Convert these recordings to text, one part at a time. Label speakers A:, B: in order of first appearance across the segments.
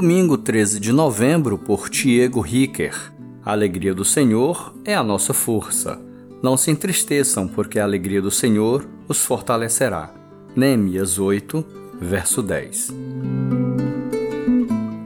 A: Domingo 13 de novembro, por Tiago Ricker. A alegria do Senhor é a nossa força. Não se entristeçam, porque a alegria do Senhor os fortalecerá. Neemias 8, verso 10.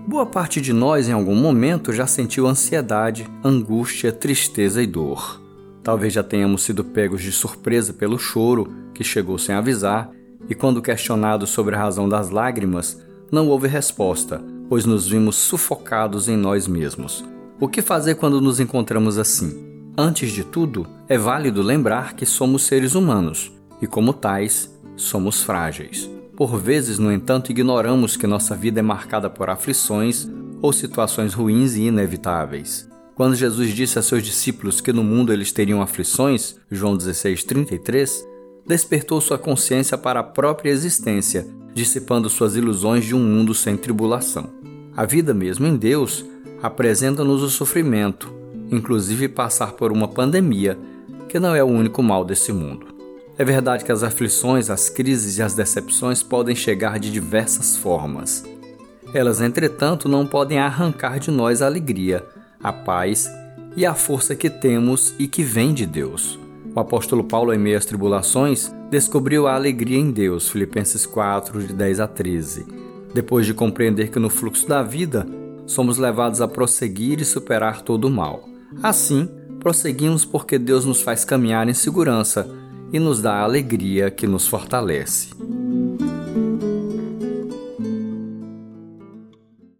A: Boa parte de nós, em algum momento, já sentiu ansiedade, angústia, tristeza e dor. Talvez já tenhamos sido pegos de surpresa pelo choro que chegou sem avisar, e quando questionados sobre a razão das lágrimas, não houve resposta, pois nos vimos sufocados em nós mesmos. O que fazer quando nos encontramos assim? Antes de tudo, é válido lembrar que somos seres humanos e, como tais, somos frágeis. Por vezes, no entanto, ignoramos que nossa vida é marcada por aflições ou situações ruins e inevitáveis. Quando Jesus disse a seus discípulos que no mundo eles teriam aflições, João 16:33, despertou sua consciência para a própria existência, dissipando suas ilusões de um mundo sem tribulação. A vida mesmo em Deus apresenta-nos o sofrimento, inclusive passar por uma pandemia, que não é o único mal desse mundo. É verdade que as aflições, as crises e as decepções podem chegar de diversas formas. Elas, entretanto, não podem arrancar de nós a alegria, a paz e a força que temos e que vem de Deus. O apóstolo Paulo, em meio às tribulações, descobriu a alegria em Deus, Filipenses 4, de 10 a 13 depois de compreender que no fluxo da vida somos levados a prosseguir e superar todo o mal. Assim, prosseguimos porque Deus nos faz caminhar em segurança e nos dá a alegria que nos fortalece.